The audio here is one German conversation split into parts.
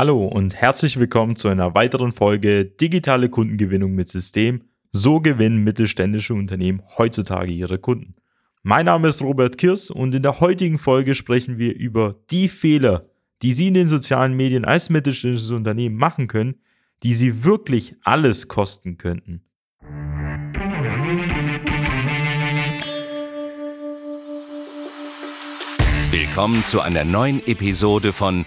Hallo und herzlich willkommen zu einer weiteren Folge Digitale Kundengewinnung mit System. So gewinnen mittelständische Unternehmen heutzutage ihre Kunden. Mein Name ist Robert Kirs und in der heutigen Folge sprechen wir über die Fehler, die Sie in den sozialen Medien als mittelständisches Unternehmen machen können, die Sie wirklich alles kosten könnten. Willkommen zu einer neuen Episode von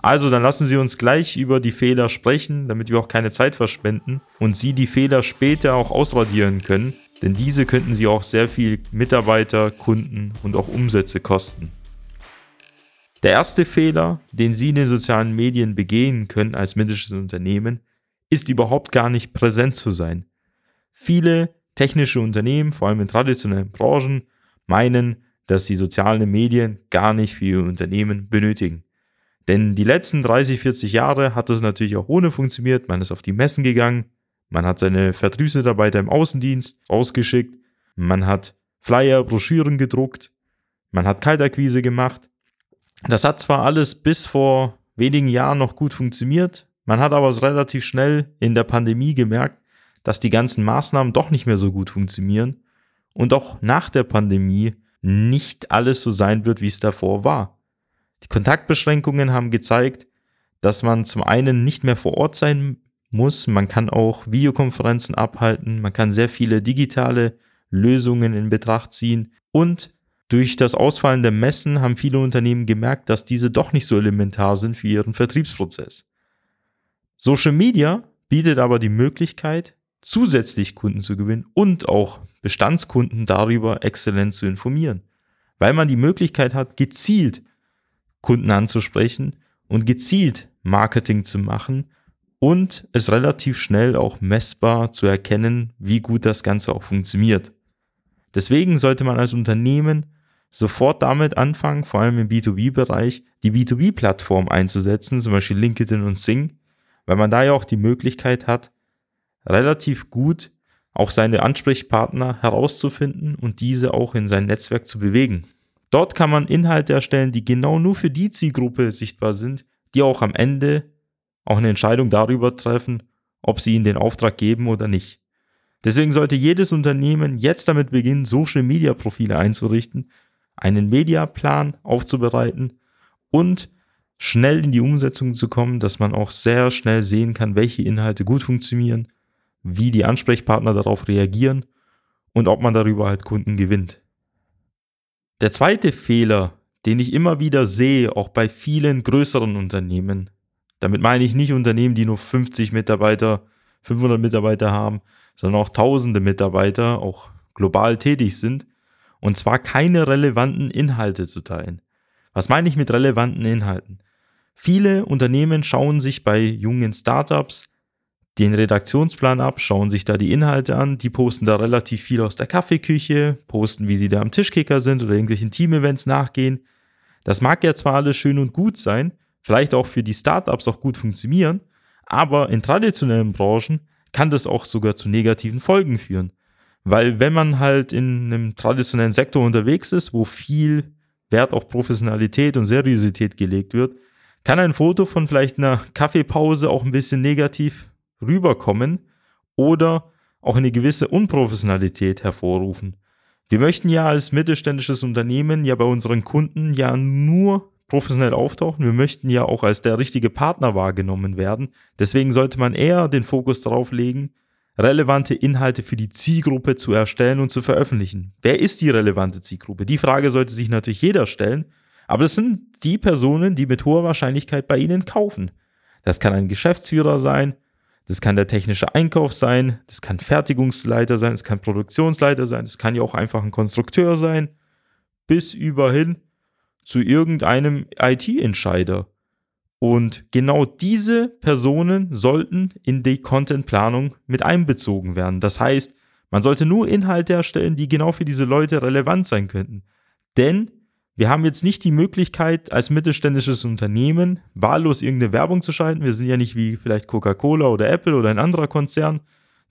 Also dann lassen Sie uns gleich über die Fehler sprechen, damit wir auch keine Zeit verschwenden und Sie die Fehler später auch ausradieren können, denn diese könnten Sie auch sehr viel Mitarbeiter, Kunden und auch Umsätze kosten. Der erste Fehler, den Sie in den sozialen Medien begehen können als mittelständisches Unternehmen, ist überhaupt gar nicht präsent zu sein. Viele technische Unternehmen, vor allem in traditionellen Branchen, meinen, dass sie soziale Medien gar nicht für ihr Unternehmen benötigen. Denn die letzten 30, 40 Jahre hat das natürlich auch ohne funktioniert. Man ist auf die Messen gegangen, man hat seine Vertriebsmitarbeiter im Außendienst ausgeschickt, man hat Flyer, Broschüren gedruckt, man hat Kaltakquise gemacht. Das hat zwar alles bis vor wenigen Jahren noch gut funktioniert, man hat aber relativ schnell in der Pandemie gemerkt, dass die ganzen Maßnahmen doch nicht mehr so gut funktionieren und auch nach der Pandemie nicht alles so sein wird, wie es davor war. Die Kontaktbeschränkungen haben gezeigt, dass man zum einen nicht mehr vor Ort sein muss, man kann auch Videokonferenzen abhalten, man kann sehr viele digitale Lösungen in Betracht ziehen. Und durch das Ausfallen der Messen haben viele Unternehmen gemerkt, dass diese doch nicht so elementar sind für ihren Vertriebsprozess. Social Media bietet aber die Möglichkeit, zusätzlich Kunden zu gewinnen und auch Bestandskunden darüber exzellent zu informieren, weil man die Möglichkeit hat, gezielt Kunden anzusprechen und gezielt Marketing zu machen und es relativ schnell auch messbar zu erkennen, wie gut das Ganze auch funktioniert. Deswegen sollte man als Unternehmen sofort damit anfangen, vor allem im B2B-Bereich, die B2B-Plattform einzusetzen, zum Beispiel LinkedIn und Sing, weil man da ja auch die Möglichkeit hat, relativ gut auch seine Ansprechpartner herauszufinden und diese auch in sein Netzwerk zu bewegen. Dort kann man Inhalte erstellen, die genau nur für die Zielgruppe sichtbar sind, die auch am Ende auch eine Entscheidung darüber treffen, ob sie ihnen den Auftrag geben oder nicht. Deswegen sollte jedes Unternehmen jetzt damit beginnen, Social Media Profile einzurichten, einen Mediaplan aufzubereiten und schnell in die Umsetzung zu kommen, dass man auch sehr schnell sehen kann, welche Inhalte gut funktionieren, wie die Ansprechpartner darauf reagieren und ob man darüber halt Kunden gewinnt. Der zweite Fehler, den ich immer wieder sehe, auch bei vielen größeren Unternehmen, damit meine ich nicht Unternehmen, die nur 50 Mitarbeiter, 500 Mitarbeiter haben, sondern auch tausende Mitarbeiter, auch global tätig sind, und zwar keine relevanten Inhalte zu teilen. Was meine ich mit relevanten Inhalten? Viele Unternehmen schauen sich bei jungen Startups den Redaktionsplan ab, schauen sich da die Inhalte an, die posten da relativ viel aus der Kaffeeküche, posten, wie sie da am Tischkicker sind oder irgendwelchen Team-Events nachgehen. Das mag ja zwar alles schön und gut sein, vielleicht auch für die Startups auch gut funktionieren, aber in traditionellen Branchen kann das auch sogar zu negativen Folgen führen. Weil wenn man halt in einem traditionellen Sektor unterwegs ist, wo viel Wert auf Professionalität und Seriosität gelegt wird, kann ein Foto von vielleicht einer Kaffeepause auch ein bisschen negativ rüberkommen oder auch eine gewisse Unprofessionalität hervorrufen. Wir möchten ja als mittelständisches Unternehmen ja bei unseren Kunden ja nur professionell auftauchen. Wir möchten ja auch als der richtige Partner wahrgenommen werden. Deswegen sollte man eher den Fokus darauf legen, relevante Inhalte für die Zielgruppe zu erstellen und zu veröffentlichen. Wer ist die relevante Zielgruppe? Die Frage sollte sich natürlich jeder stellen. Aber es sind die Personen, die mit hoher Wahrscheinlichkeit bei Ihnen kaufen. Das kann ein Geschäftsführer sein, das kann der technische Einkauf sein, das kann Fertigungsleiter sein, das kann Produktionsleiter sein, das kann ja auch einfach ein Konstrukteur sein, bis überhin zu irgendeinem IT-Entscheider. Und genau diese Personen sollten in die Contentplanung mit einbezogen werden. Das heißt, man sollte nur Inhalte erstellen, die genau für diese Leute relevant sein könnten. Denn wir haben jetzt nicht die Möglichkeit, als mittelständisches Unternehmen wahllos irgendeine Werbung zu schalten. Wir sind ja nicht wie vielleicht Coca-Cola oder Apple oder ein anderer Konzern,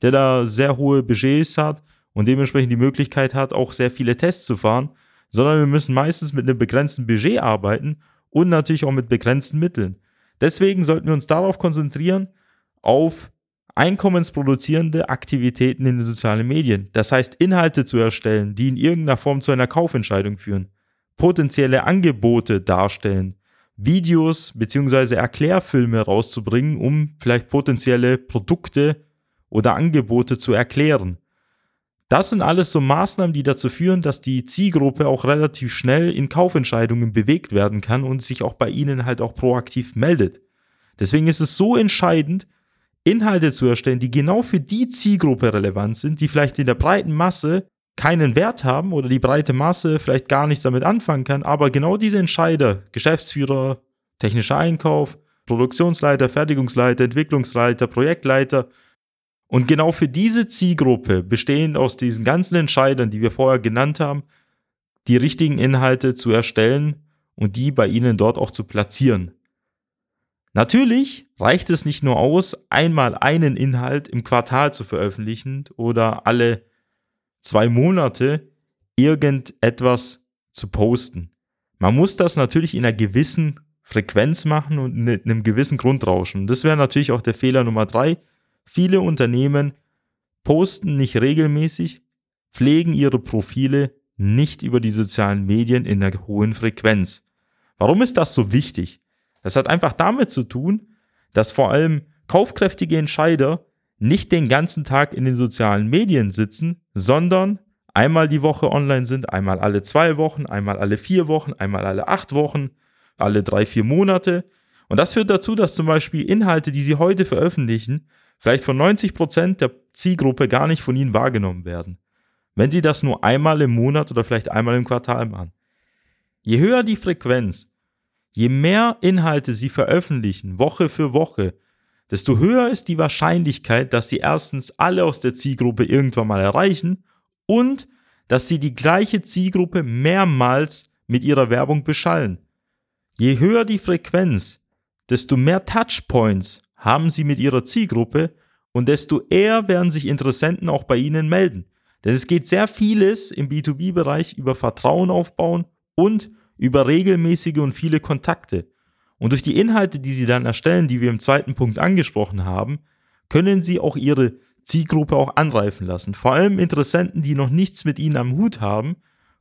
der da sehr hohe Budgets hat und dementsprechend die Möglichkeit hat, auch sehr viele Tests zu fahren, sondern wir müssen meistens mit einem begrenzten Budget arbeiten und natürlich auch mit begrenzten Mitteln. Deswegen sollten wir uns darauf konzentrieren, auf einkommensproduzierende Aktivitäten in den sozialen Medien. Das heißt, Inhalte zu erstellen, die in irgendeiner Form zu einer Kaufentscheidung führen, potenzielle Angebote darstellen, Videos bzw. Erklärfilme rauszubringen, um vielleicht potenzielle Produkte oder Angebote zu erklären. Das sind alles so Maßnahmen, die dazu führen, dass die Zielgruppe auch relativ schnell in Kaufentscheidungen bewegt werden kann und sich auch bei Ihnen halt auch proaktiv meldet. Deswegen ist es so entscheidend, Inhalte zu erstellen, die genau für die Zielgruppe relevant sind, die vielleicht in der breiten Masse keinen Wert haben oder die breite Masse vielleicht gar nichts damit anfangen kann, aber genau diese Entscheider, Geschäftsführer, technischer Einkauf, Produktionsleiter, Fertigungsleiter, Entwicklungsleiter, Projektleiter, und genau für diese Zielgruppe, bestehend aus diesen ganzen Entscheidern, die wir vorher genannt haben, die richtigen Inhalte zu erstellen und die bei Ihnen dort auch zu platzieren. Natürlich reicht es nicht nur aus, einmal einen Inhalt im Quartal zu veröffentlichen oder alle zwei Monate irgendetwas zu posten. Man muss das natürlich in einer gewissen Frequenz machen und mit einem gewissen Grundrauschen. Das wäre natürlich auch der Fehler Nummer drei, Viele Unternehmen posten nicht regelmäßig, pflegen ihre Profile nicht über die sozialen Medien in einer hohen Frequenz. Warum ist das so wichtig? Das hat einfach damit zu tun, dass vor allem kaufkräftige Entscheider nicht den ganzen Tag in den sozialen Medien sitzen, sondern einmal die Woche online sind, einmal alle zwei Wochen, einmal alle vier Wochen, einmal alle acht Wochen, alle drei, vier Monate. Und das führt dazu, dass zum Beispiel Inhalte, die sie heute veröffentlichen, vielleicht von 90 Prozent der Zielgruppe gar nicht von ihnen wahrgenommen werden. Wenn sie das nur einmal im Monat oder vielleicht einmal im Quartal machen. Je höher die Frequenz, je mehr Inhalte sie veröffentlichen, Woche für Woche, desto höher ist die Wahrscheinlichkeit, dass sie erstens alle aus der Zielgruppe irgendwann mal erreichen und dass sie die gleiche Zielgruppe mehrmals mit ihrer Werbung beschallen. Je höher die Frequenz, desto mehr Touchpoints haben Sie mit Ihrer Zielgruppe und desto eher werden sich Interessenten auch bei Ihnen melden. Denn es geht sehr vieles im B2B-Bereich über Vertrauen aufbauen und über regelmäßige und viele Kontakte. Und durch die Inhalte, die Sie dann erstellen, die wir im zweiten Punkt angesprochen haben, können Sie auch Ihre Zielgruppe auch anreifen lassen. Vor allem Interessenten, die noch nichts mit Ihnen am Hut haben,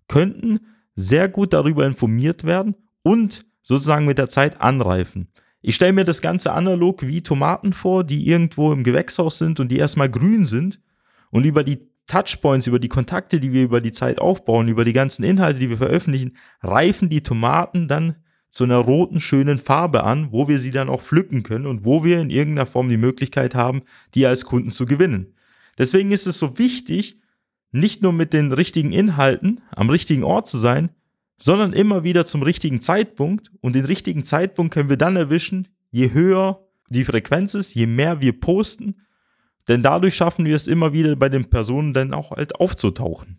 könnten sehr gut darüber informiert werden und sozusagen mit der Zeit anreifen. Ich stelle mir das Ganze analog wie Tomaten vor, die irgendwo im Gewächshaus sind und die erstmal grün sind und über die Touchpoints, über die Kontakte, die wir über die Zeit aufbauen, über die ganzen Inhalte, die wir veröffentlichen, reifen die Tomaten dann zu einer roten, schönen Farbe an, wo wir sie dann auch pflücken können und wo wir in irgendeiner Form die Möglichkeit haben, die als Kunden zu gewinnen. Deswegen ist es so wichtig, nicht nur mit den richtigen Inhalten am richtigen Ort zu sein, sondern immer wieder zum richtigen Zeitpunkt. Und den richtigen Zeitpunkt können wir dann erwischen, je höher die Frequenz ist, je mehr wir posten. Denn dadurch schaffen wir es immer wieder bei den Personen dann auch halt aufzutauchen.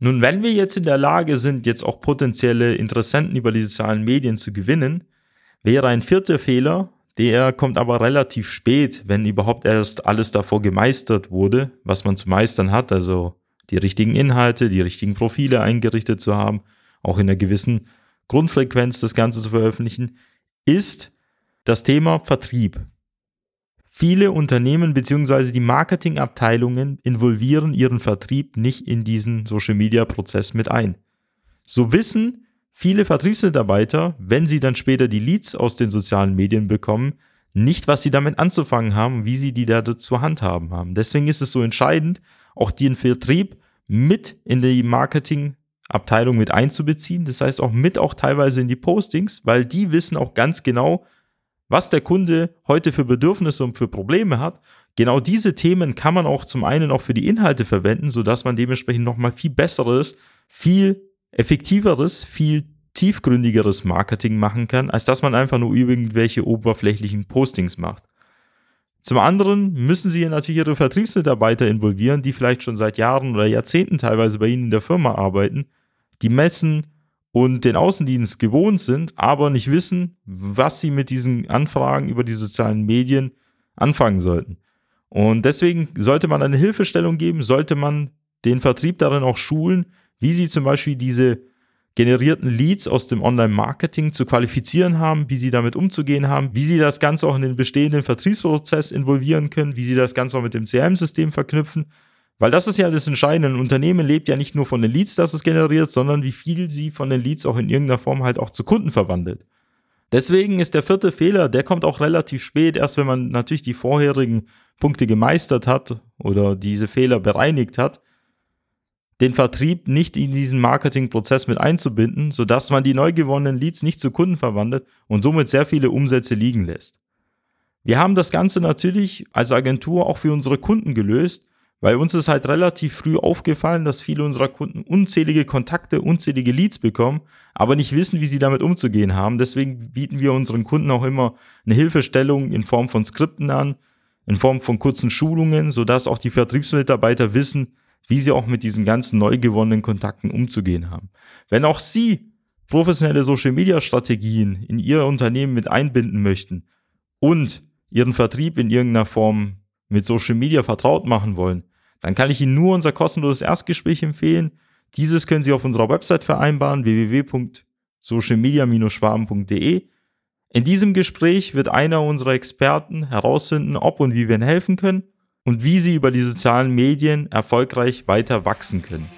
Nun, wenn wir jetzt in der Lage sind, jetzt auch potenzielle Interessenten über die sozialen Medien zu gewinnen, wäre ein vierter Fehler, der kommt aber relativ spät, wenn überhaupt erst alles davor gemeistert wurde, was man zu meistern hat. Also die richtigen Inhalte, die richtigen Profile eingerichtet zu haben, auch in einer gewissen Grundfrequenz das Ganze zu veröffentlichen, ist das Thema Vertrieb. Viele Unternehmen bzw. die Marketingabteilungen involvieren ihren Vertrieb nicht in diesen Social-Media-Prozess mit ein. So wissen viele Vertriebsmitarbeiter, wenn sie dann später die Leads aus den sozialen Medien bekommen, nicht, was sie damit anzufangen haben, wie sie die da zu handhaben haben. Deswegen ist es so entscheidend, auch den Vertrieb mit in die Marketingabteilung mit einzubeziehen. Das heißt auch mit auch teilweise in die Postings, weil die wissen auch ganz genau, was der Kunde heute für Bedürfnisse und für Probleme hat. Genau diese Themen kann man auch zum einen auch für die Inhalte verwenden, sodass man dementsprechend nochmal viel besseres, viel effektiveres, viel tiefgründigeres Marketing machen kann, als dass man einfach nur irgendwelche oberflächlichen Postings macht. Zum anderen müssen Sie natürlich Ihre Vertriebsmitarbeiter involvieren, die vielleicht schon seit Jahren oder Jahrzehnten teilweise bei Ihnen in der Firma arbeiten, die messen und den Außendienst gewohnt sind, aber nicht wissen, was sie mit diesen Anfragen über die sozialen Medien anfangen sollten. Und deswegen sollte man eine Hilfestellung geben, sollte man den Vertrieb darin auch schulen, wie sie zum Beispiel diese generierten Leads aus dem Online-Marketing zu qualifizieren haben, wie sie damit umzugehen haben, wie sie das Ganze auch in den bestehenden Vertriebsprozess involvieren können, wie sie das Ganze auch mit dem CRM-System verknüpfen. Weil das ist ja das Entscheidende. Ein Unternehmen lebt ja nicht nur von den Leads, das es generiert, sondern wie viel sie von den Leads auch in irgendeiner Form halt auch zu Kunden verwandelt. Deswegen ist der vierte Fehler, der kommt auch relativ spät, erst wenn man natürlich die vorherigen Punkte gemeistert hat oder diese Fehler bereinigt hat, den Vertrieb nicht in diesen Marketingprozess mit einzubinden, sodass man die neu gewonnenen Leads nicht zu Kunden verwandelt und somit sehr viele Umsätze liegen lässt. Wir haben das Ganze natürlich als Agentur auch für unsere Kunden gelöst, weil uns ist halt relativ früh aufgefallen, dass viele unserer Kunden unzählige Kontakte, unzählige Leads bekommen, aber nicht wissen, wie sie damit umzugehen haben. Deswegen bieten wir unseren Kunden auch immer eine Hilfestellung in Form von Skripten an, in Form von kurzen Schulungen, sodass auch die Vertriebsmitarbeiter wissen, wie sie auch mit diesen ganzen neu gewonnenen Kontakten umzugehen haben. Wenn auch Sie professionelle Social-Media-Strategien in Ihr Unternehmen mit einbinden möchten und Ihren Vertrieb in irgendeiner Form mit Social Media vertraut machen wollen, dann kann ich Ihnen nur unser kostenloses Erstgespräch empfehlen. Dieses können Sie auf unserer Website vereinbaren, www.socialmedia-schwaben.de. In diesem Gespräch wird einer unserer Experten herausfinden, ob und wie wir Ihnen helfen können und wie Sie über die sozialen Medien erfolgreich weiter wachsen können.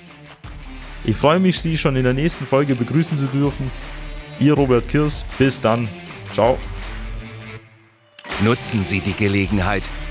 Ich freue mich, Sie schon in der nächsten Folge begrüßen zu dürfen. Ihr Robert Kirs. Bis dann. Ciao. Nutzen Sie die Gelegenheit